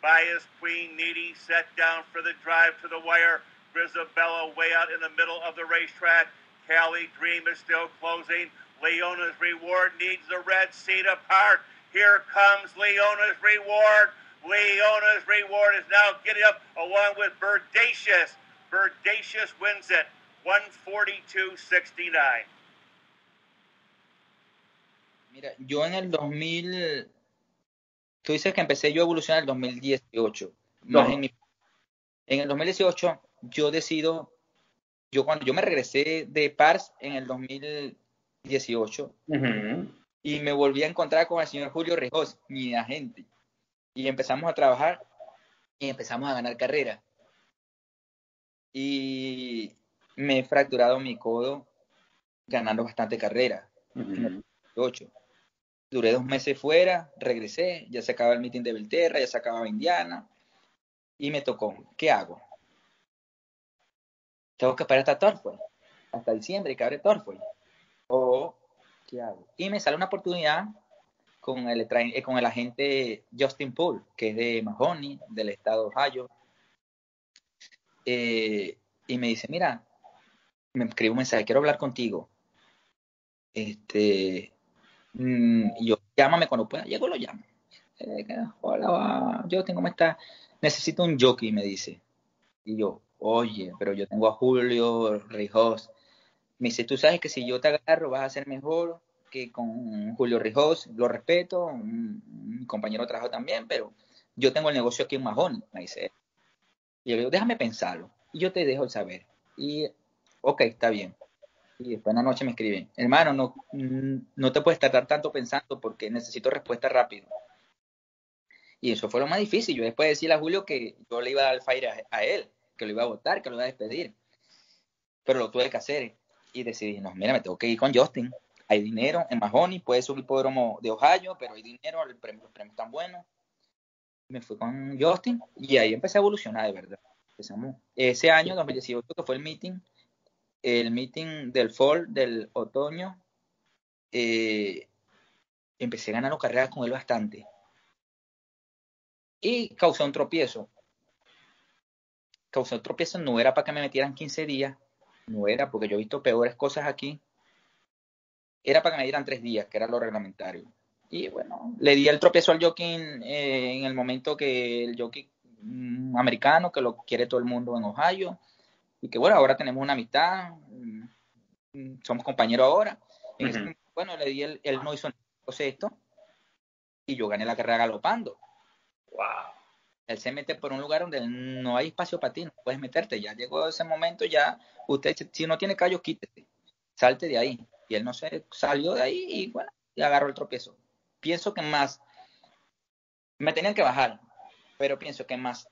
Bias Queen Needy set down for the drive to the wire. Grisabella way out in the middle of the racetrack. Cali Dream is still closing. Leona's reward needs the red seat apart. Here comes Leona's reward. Leona's reward is now getting up along with Birdacious. Birdacious wins it 142.69. Mira, yo en el 2000, tú dices que empecé yo a evolucionar en el 2018. No. en, el 2018 yo decido, yo cuando yo me regresé de Pars en el 2018 y me volví a encontrar con el señor Julio Rejos, mi agente, y empezamos a trabajar y empezamos a ganar carrera. Y me he fracturado mi codo ganando bastante carrera. En el 2018 Duré dos meses fuera, regresé, ya se acababa el meeting de Belterra, ya se acababa Indiana, y me tocó, ¿qué hago? Tengo que esperar hasta Torfoy, hasta diciembre que abre Torfoy. O, ¿qué hago? Y me sale una oportunidad con el, eh, con el agente Justin Poole, que es de Mahoney, del estado de Ohio. Eh, y me dice, mira, me escribe un mensaje, quiero hablar contigo. Este, Mm, yo, llámame cuando pueda. Llego, lo llamo. Eh, hola, Justin, ¿cómo estás? Necesito un jockey, me dice. Y yo, oye, pero yo tengo a Julio Rijos. Me dice, tú sabes que si yo te agarro vas a ser mejor que con Julio Rijos. Lo respeto, un, compañero de trabajo también, pero yo tengo el negocio aquí en Mahón, me dice. Y yo le digo, déjame pensarlo. Y yo te dejo el saber. Y, ok, está bien. Y después en la noche me escriben, hermano, no, no te puedes tardar tanto pensando porque necesito respuesta rápido. Y eso fue lo más difícil. Yo después de decirle a Julio que yo le iba a dar el fire a, él, que lo iba a votar, que lo iba a despedir. Pero lo tuve que hacer. Y decidí, no, mira, me tengo que ir con Justin. Hay dinero en Mahoney, puede ser un hipódromo de Ohio, pero hay dinero, el premio, los premios están buenos. Me fui con Justin y ahí empecé a evolucionar de verdad. Empezamos. Ese año, 2018, que fue el meeting, el meeting del fall, del otoño, eh, empecé ganando carreras con él bastante y causó un tropiezo. Causó un tropiezo, no era para que me metieran 15 días, no era porque yo he visto peores cosas aquí, era para que me dieran 3 días, que era lo reglamentario. Y bueno, le di el tropiezo al jockey eh, en el momento que el jockey mm, americano, que lo quiere todo el mundo en Ohio, y que bueno, ahora tenemos una amistad, mm, somos compañeros ahora. bueno, le di el, él no hizo esto, y yo gané la carrera galopando. Wow. Él se mete por un lugar donde no hay espacio para ti, no puedes meterte. Ya llegó ese momento, ya usted, si no tiene callos, quítese, salte de ahí. Y él no se salió de ahí y bueno, y agarró el tropiezo. Pienso que más, me tenían que bajar, pero pienso que más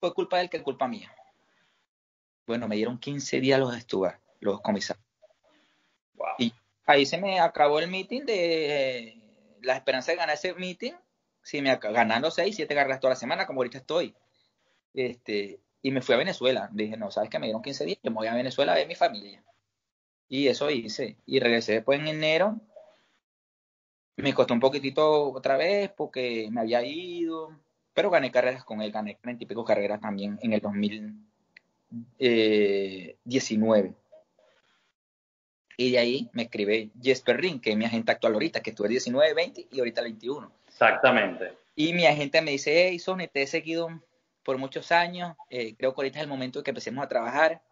fue culpa de él que culpa mía. Bueno, me dieron 15 días los estuvar, los comisarios. Y ahí se me acabó el meeting de la esperanza de ganar ese meeting sí, me ganando 6, 7 carreras toda la semana, como ahorita estoy. Este, y me fui a Venezuela. Dije, no, sabes que me dieron 15 días, yo me voy a Venezuela a ver mi familia. Y eso hice. Y regresé después en enero. Me costó un poquitito otra vez porque me había ido, pero gané carreras con él, gané 30 y pico carreras también en el 2019. Y de ahí me escribe Jesper Ring, que es mi agente actual ahorita, que estuve 19, 20 y ahorita 21. Exactamente. Y mi agente me dice, hey, Sony, te he seguido por muchos años, eh, creo que ahorita es el momento de que empecemos a trabajar.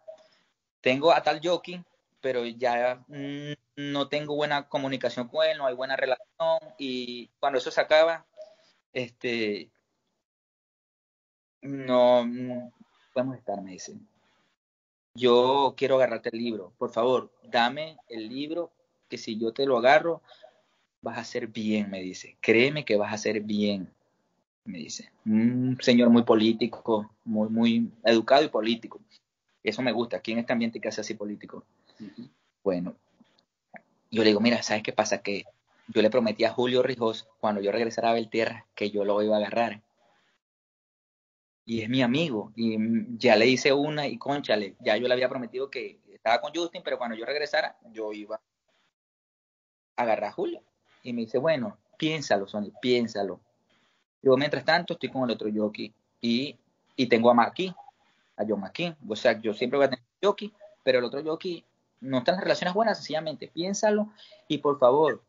Tengo a tal jockey, pero ya mm, no tengo buena comunicación con él, no hay buena relación y cuando eso se acaba, este, no, podemos estar, me dicen. Yo quiero agarrarte el libro, por favor, dame el libro, que si yo te lo agarro, vas a hacer bien, me dice. Créeme que vas a hacer bien, me dice. Un señor muy político, muy, muy educado y político. Eso me gusta, aquí en este ambiente que hace así político. Bueno, yo le digo, mira, ¿sabes qué pasa? Que yo le prometí a Julio Rijos, cuando yo regresara a Beltierra, que yo lo iba a agarrar. Y es mi amigo, y ya le hice una y conchale, ya yo le había prometido que estaba con Justin, pero cuando yo regresara, yo iba a agarrar a Julio. Y me dice, bueno, piénsalo, Sony, piénsalo. Yo, mientras tanto, estoy con el otro jockey y, y tengo a Maki, a John Maki. O sea, yo siempre voy a tener un jockey, pero el otro jockey no está en las relaciones buenas, sencillamente. Piénsalo y por favor,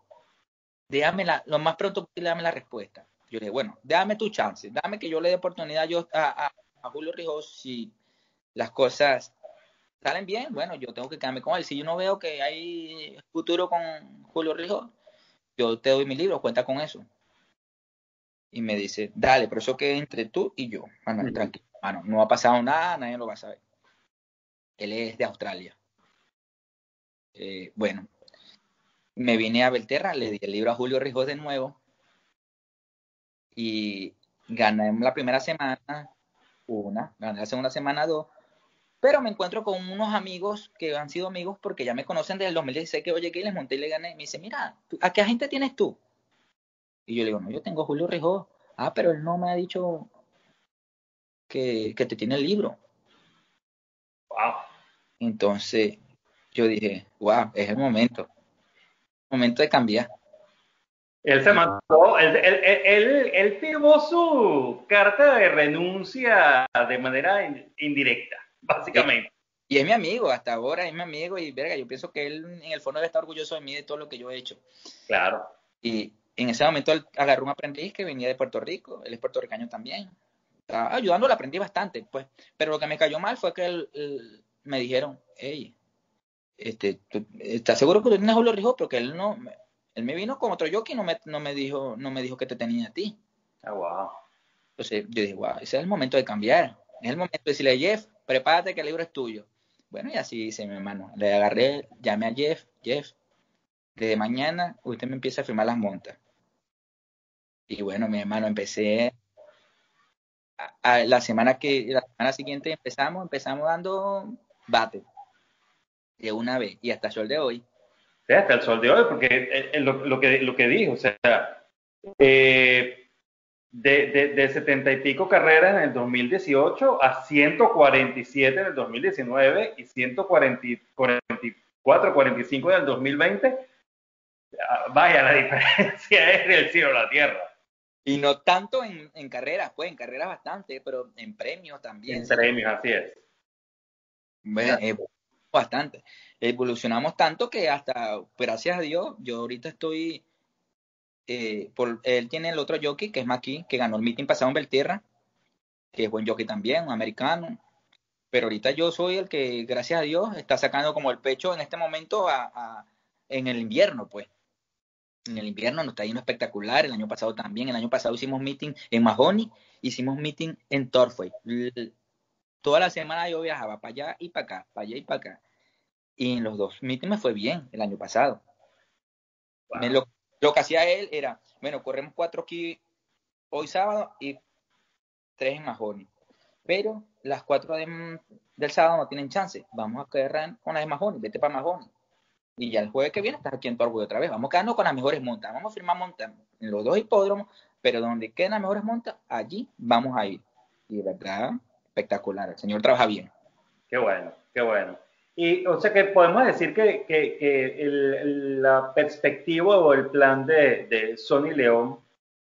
déjame la, lo más pronto posible, dame la respuesta. Yo le dije, bueno, déjame tu chance, dame que yo le dé oportunidad yo a, a, Julio Rijos si las cosas salen bien, bueno, yo tengo que quedarme con él. Si yo no veo que hay futuro con Julio Rijos, yo te doy mi libro, cuenta con eso. Y me dice, dale, pero eso que entre tú y yo. Bueno, tranquilo, no ha pasado nada, nadie lo va a saber. Él es de Australia. Eh, bueno, me vine a Belterra, le di el libro a Julio Rijos de nuevo y gané la primera semana una, gané la segunda semana dos, pero me encuentro con unos amigos que han sido amigos porque ya me conocen desde el 2016 que oye que les monté y le gané. Me dice, mira, ¿a qué agente tienes tú? Y yo le digo, no, yo tengo Julio Rijó. Ah, pero él no me ha dicho que, que te tiene el libro. Wow. Entonces yo dije, wow, es el momento. Momento de cambiar. Él se mandó, él, él, él, firmó su carta de renuncia de manera indirecta básicamente. Y, es mi amigo, hasta ahora es mi amigo y verga, yo pienso que él en el fondo debe estar orgulloso de mí de todo lo que yo he hecho. Claro. Y en ese momento él agarró un aprendiz que venía de Puerto Rico, él es puertorriqueño también. Estaba ayudándolo, aprendí bastante, pues. Pero lo que me cayó mal fue que él, me dijeron, hey, este, ¿estás seguro que tú tienes Julio Rijo? Porque él no, él me vino con otro jockey y no me, no me dijo, no me dijo que te tenía a ti. Ah, wow. Entonces yo dije, wow, ese es el momento de cambiar. Es el momento de decirle, Jeff, prepárate que el libro es tuyo. Bueno, y así hice mi hermano. Le agarré, llamé a Jeff, Jeff, desde mañana usted me empieza a firmar las montas. Y bueno, mi hermano, empecé a, la semana que la semana siguiente empezamos, empezamos dando bate de una vez y hasta el sol de hoy. Sí, hasta el sol de hoy, porque eh, eh, lo, que, lo que dijo, o sea, eh, de, de, de 70 y pico carreras en el 2018 a 147 en el 2019 y 144, 45 en el 2020. Ah, vaya, la diferencia es del cielo a la tierra. Y no tanto en, en carreras, pues en carreras bastante, pero en premios también. En premios, así es. Bueno, bastante. Evolucionamos tanto que hasta, gracias a Dios, yo ahorita estoy eh, por, él tiene el otro jockey, que es Maki, que ganó el meeting pasado en Beltierra, que es buen jockey también, un americano. Pero ahorita yo soy el que, gracias a Dios, está sacando como el pecho en este momento a, en el invierno, pues. En el invierno nos está yendo espectacular. El año pasado también. El año pasado hicimos meeting en Mahoney, hicimos meeting en Torfway. Toda la semana yo viajaba para allá y para acá, para allá y para acá. Y en los dos meetings me fue bien el año pasado. Me lo lo que hacía él era, bueno, corremos cuatro aquí hoy sábado y tres en Mahoney. Pero las cuatro del sábado no tienen chance. Vamos a quedar con las de Mahoney, vete para Mahoney. Y ya el jueves que viene estás aquí en tu otra vez. Vamos quedando con las mejores montas. Vamos a firmar montas en los dos hipódromos, pero donde queden las mejores montas, allí vamos a ir. Y de verdad, espectacular. El señor trabaja bien. Qué bueno, qué bueno. Y, o sea que podemos decir que, que, el, la perspectiva o el plan de, de, Sony León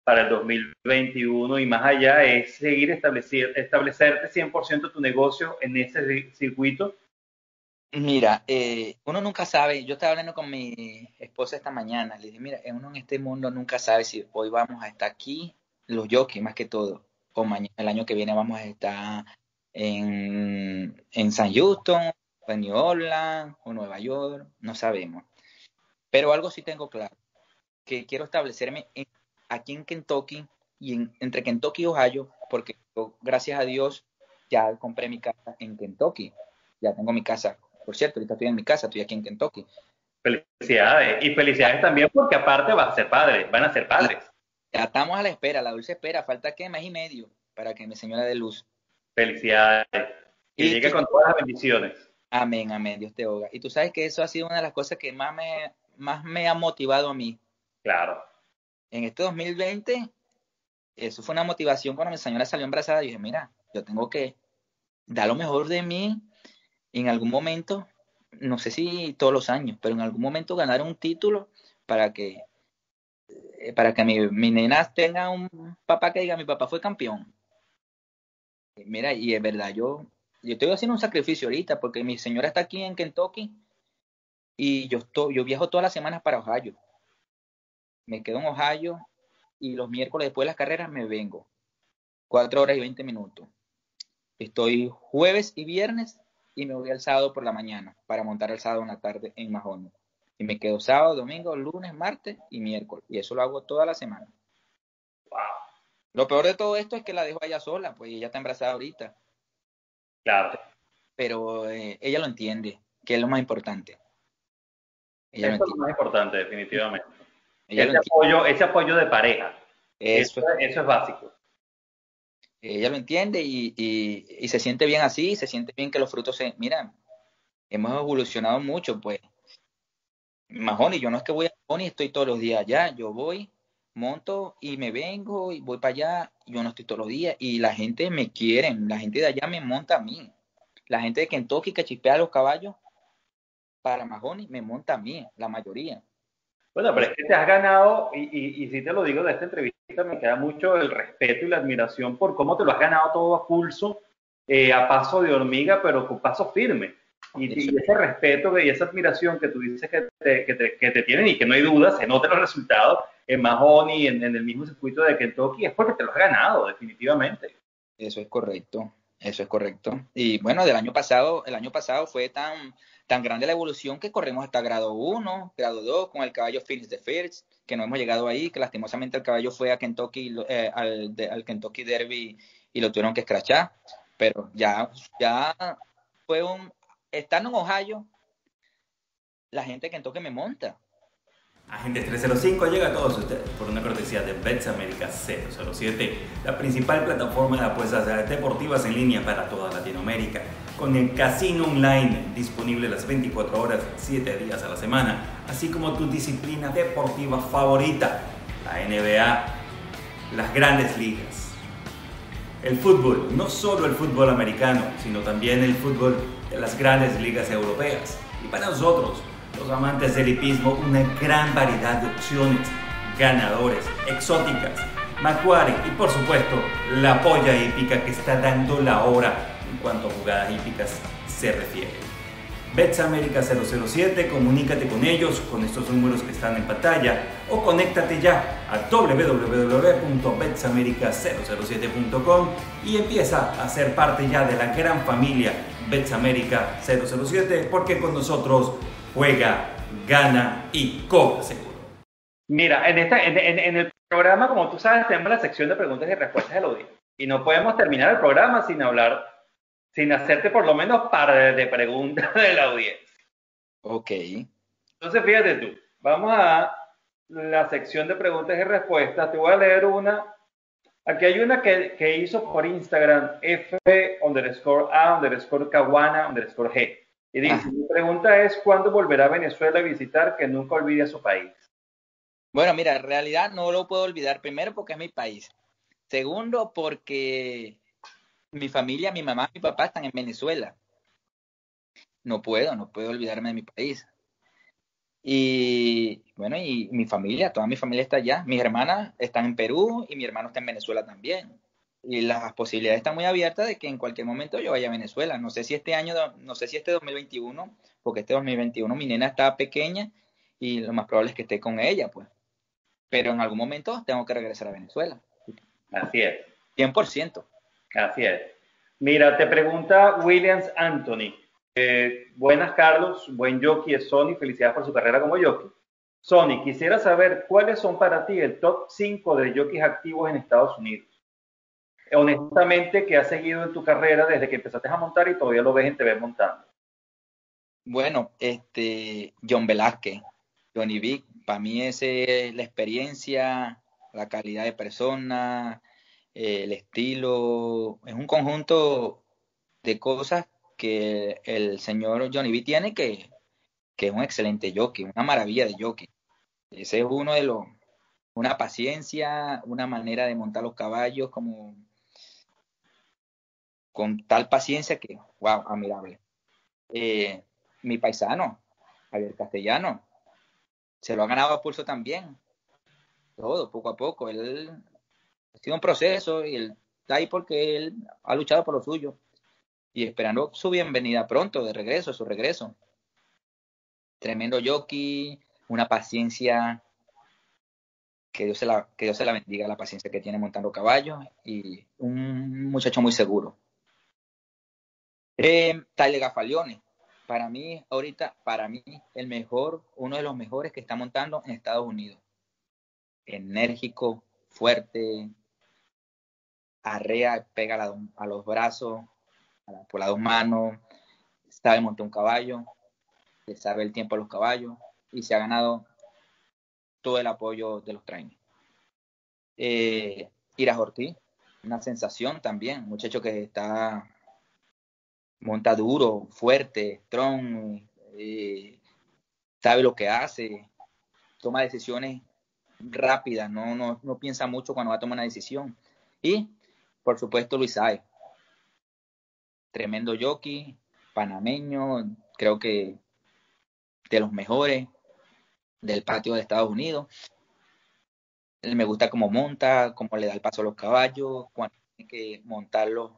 para el 2021 y más allá es seguir establecer, establecerte 100% tu negocio en ese circuito. Mira, eh, uno nunca sabe, yo estaba hablando con mi esposa esta mañana, le dije, mira, uno en este mundo nunca sabe si hoy vamos a estar aquí, los jockeys más que todo, o mañana, el año que viene vamos a estar en, en San Houston, en New Orleans o Nueva York, no sabemos. Pero algo sí tengo claro, que quiero establecerme aquí en Kentucky y entre Kentucky y Ohio, porque gracias a Dios, ya compré mi casa en Kentucky. Ya tengo mi casa. Por cierto, ahorita estoy en mi casa, estoy aquí en Kentucky. Felicidades. Y felicidades también porque aparte vas a ser padre, van a ser padres. Ya estamos a la espera, la dulce espera. Falta que mes y medio para que mi señora de luz. Felicidades. Y, llegue con todas las bendiciones. Amén, amén, Dios te oiga. Y tú sabes que eso ha sido una de las cosas que más me, más me ha motivado a mí. Claro. En este 2020, eso fue una motivación cuando mi señora salió embarazada. Y dije, mira, yo tengo que dar lo mejor de mí en algún momento, no sé si todos los años, pero en algún momento ganar un título para que para que mi, mi nena tenga un papá que diga mi papá fue campeón. Mira, y es verdad, yo yo estoy haciendo un sacrificio ahorita porque mi señora está aquí en Kentucky y yo, estoy, yo viajo todas las semanas para Ohio. Me quedo en Ohio y los miércoles después de las carreras me vengo. Cuatro horas y veinte minutos. Estoy jueves y viernes y me voy el sábado por la mañana para montar el sábado en la tarde en Mahoney. Y me quedo sábado, domingo, lunes, martes y miércoles. Y eso lo hago toda la semana. Wow. Lo peor de todo esto es que la dejo allá sola, pues ella está embarazada ahorita. Claro. Pero eh, ella lo entiende, que es lo más importante. Ella Eso es lo más importante, definitivamente. ese, apoyo, ese apoyo de pareja. Eso, eso, es básico. Ella lo entiende y, y, se siente bien así, se siente bien que los frutos se... Mira, hemos evolucionado mucho, pues. Mahoney, yo no es que voy a Mahoney, estoy todos los días allá, yo voy, monto y me vengo y voy para allá, yo no estoy todos los días y la gente me quiere, la gente de allá me monta a mí. La gente de Kentucky que chipea los caballos para Mahoney me monta a mí, la mayoría. Bueno, pero es que te has ganado, y, y, y si te lo digo de esta entrevista, me queda mucho el respeto y la admiración por cómo te lo has ganado todo a pulso, eh, a paso de hormiga, pero con paso firme. Y, ese respeto y esa admiración que tú dices que te, que te, que te tienen y que no hay duda, se notan los resultados, en Mahoney, en, en el mismo circuito de Kentucky, es porque te lo has ganado, definitivamente. Eso es correcto, eso es correcto. Y bueno, del año pasado, el año pasado fue tan, tan grande la evolución que corrimos hasta grado 1, grado 2 con el caballo Phoenix de First, que no hemos llegado ahí, que lastimosamente el caballo fue a Kentucky, eh, al, al, Kentucky Derby y lo tuvieron que escrachar. Pero ya, ya fue un, estando en Ohio, la gente de Kentucky me monta. Agente 305 llega a todos ustedes por una cortesía de Bets America 007, la principal plataforma de apuestas deportivas en línea para toda Latinoamérica, con el casino online disponible las 24 horas, 7 días a la semana, así como tu disciplina deportiva favorita, la NBA, las grandes ligas. El fútbol, no solo el fútbol americano, sino también el fútbol de las grandes ligas europeas. Y para nosotros, los amantes del hipismo, una gran variedad de opciones, ganadores, exóticas, Macquarie y por supuesto la polla hípica que está dando la hora en cuanto a jugadas hípicas se refiere. Bets América 007, comunícate con ellos con estos números que están en pantalla o conéctate ya a www.betsamerica007.com y empieza a ser parte ya de la gran familia Bets América 007 porque con nosotros juega, gana y cobra seguro. Mira, en, esta, en, el programa, como tú sabes, tenemos la sección de preguntas y respuestas de audiencia. Y no podemos terminar el programa sin hablar, sin hacerte por lo menos par de preguntas de la audiencia. Ok. Entonces, fíjate tú, vamos a la sección de preguntas y respuestas. Te voy a leer una. Aquí hay una que, que hizo por Instagram, F underscore A underscore Kawana underscore G. Y dice, mi pregunta es, ¿cuándo volverá a Venezuela a visitar que nunca olvide a su país? Bueno, mira, en realidad no lo puedo olvidar. Primero porque es mi país. Segundo porque mi familia, mi mamá, mi papá están en Venezuela. No puedo, no puedo olvidarme de mi país. Y bueno, y mi familia, toda mi familia está allá. Mis hermanas están en Perú y mi hermano está en Venezuela también y las posibilidades están muy abiertas de que en cualquier momento yo vaya a Venezuela. No sé si este año, no sé si este 2021, porque este 2021 mi nena está pequeña y lo más probable es que esté con ella, pues. Pero en algún momento tengo que regresar a Venezuela. Así es. 100%. Así es. Mira, te pregunta Williams Anthony. Eh, buenas, Carlos. Buen jockey es Sony. Felicidades por su carrera como jockey. Sony, quisiera saber cuáles son para ti el top 5 de jockeys activos en Estados Unidos honestamente, que has seguido en tu carrera desde que empezaste a montar y todavía lo ves en TV montando? Bueno, este, John Velázquez, Johnny Vic, para mí es la experiencia, la calidad de persona, eh, el estilo, es un conjunto de cosas que el señor Johnny B tiene que, que es un excelente jockey, una maravilla de jockey. Ese es uno de los, una paciencia, una manera de montar los caballos como con tal paciencia que, wow, admirable. Eh, mi paisano, Javier Castellano, se lo ha ganado a pulso también. Todo, poco a poco. Él ha sido un proceso y él está ahí porque él ha luchado por lo suyo. Y esperando su bienvenida pronto, de regreso, su regreso. Tremendo jockey, una paciencia que Dios se la, que Dios se la bendiga, la paciencia que tiene montando caballos y un muchacho muy seguro. Eh, Tyler Gafalione, para mí, ahorita, para mí, el mejor, uno de los mejores que está montando en Estados Unidos. Enérgico, fuerte, arrea, pega a, los brazos, por las dos manos, sabe montar un caballo, sabe el tiempo a los caballos y se ha ganado todo el apoyo de los trainers. Eh, Ira Ortiz, una sensación también, muchacho que está monta duro, fuerte, strong, eh, sabe lo que hace, toma decisiones rápidas, no, no, no piensa mucho cuando va a tomar una decisión. Y, por supuesto, Luis Saez, tremendo jockey, panameño, creo que de los mejores del patio de Estados Unidos. Me gusta cómo monta, cómo le da el paso a los caballos, cuando tiene que montarlos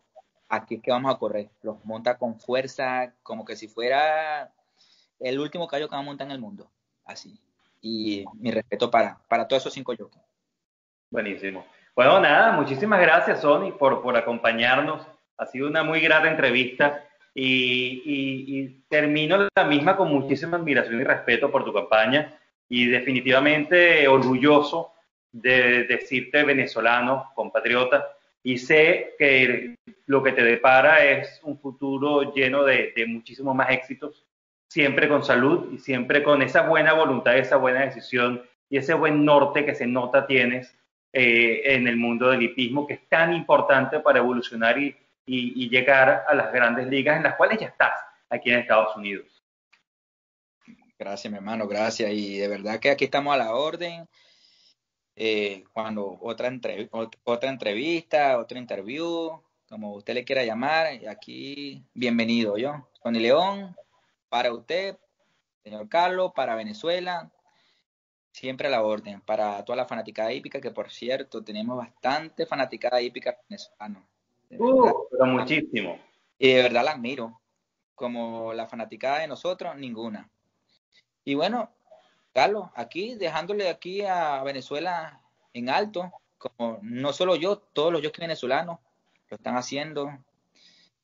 aquí es que vamos a correr. Los monta con fuerza, como que si fuera el último caballo que va a montar en el mundo. Así. y mi respeto para, para todos esos cinco jockeys. Buenísimo. Bueno, nada, muchísimas gracias, Sony, por, por acompañarnos. Ha sido una muy grata entrevista y, y, termino la misma con muchísima admiración y respeto por tu campaña y definitivamente orgulloso de decirte venezolano, compatriota, y sé que lo que te depara es un futuro lleno de, de muchísimos más éxitos, siempre con salud y siempre con esa buena voluntad, esa buena decisión y ese buen norte que se nota tienes eh, en el mundo del hipismo, que es tan importante para evolucionar y, y, llegar a las grandes ligas en las cuales ya estás aquí en Estados Unidos. Gracias, mi hermano, gracias. Y de verdad que aquí estamos a la orden. Eh, cuando otra, otra entrevista, otro interview, como usted le quiera llamar, aquí bienvenido yo. Tony León, para usted, señor Carlos, para Venezuela, siempre a la orden. Para toda la fanaticada hípica, que por cierto, tenemos bastante fanaticada hípica venezolana. Uh, pero muchísimo. Y de verdad la admiro. Como la fanaticada de nosotros, ninguna. Y bueno, Carlos, aquí dejándole aquí a Venezuela en alto, como no solo yo, todos los que venezolanos lo están haciendo,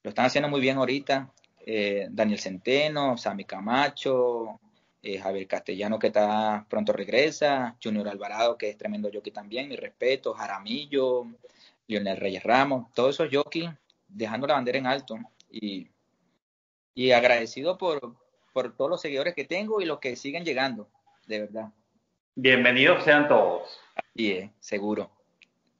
lo están haciendo muy bien ahorita. Eh, Daniel Centeno, Sammy Camacho, eh, Javier Castellano que está pronto regresa, Junior Alvarado que es tremendo jockey también, mi respeto, Jaramillo, Lionel Reyes Ramos, todos esos jockeys dejando la bandera en alto y, y agradecido por, por todos los seguidores que tengo y los que siguen llegando, de verdad. Bienvenidos sean todos. Y es, seguro.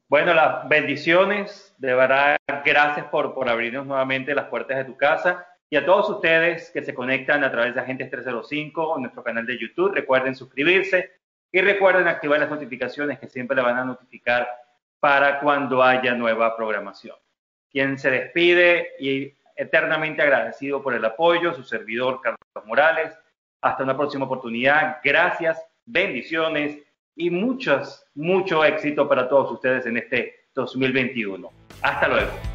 Bueno, las bendiciones, de verdad, gracias por, por abrirnos nuevamente las puertas de tu casa. Y a todos ustedes que se conectan a través de Agentes 305 en nuestro canal de YouTube, recuerden suscribirse y recuerden activar las notificaciones que siempre le van a notificar para cuando haya nueva programación. Quien se despide y eternamente agradecido por el apoyo, su servidor Carlos Morales. Hasta una próxima oportunidad. Gracias, bendiciones y muchos, mucho éxito para todos ustedes en este 2021. Hasta luego.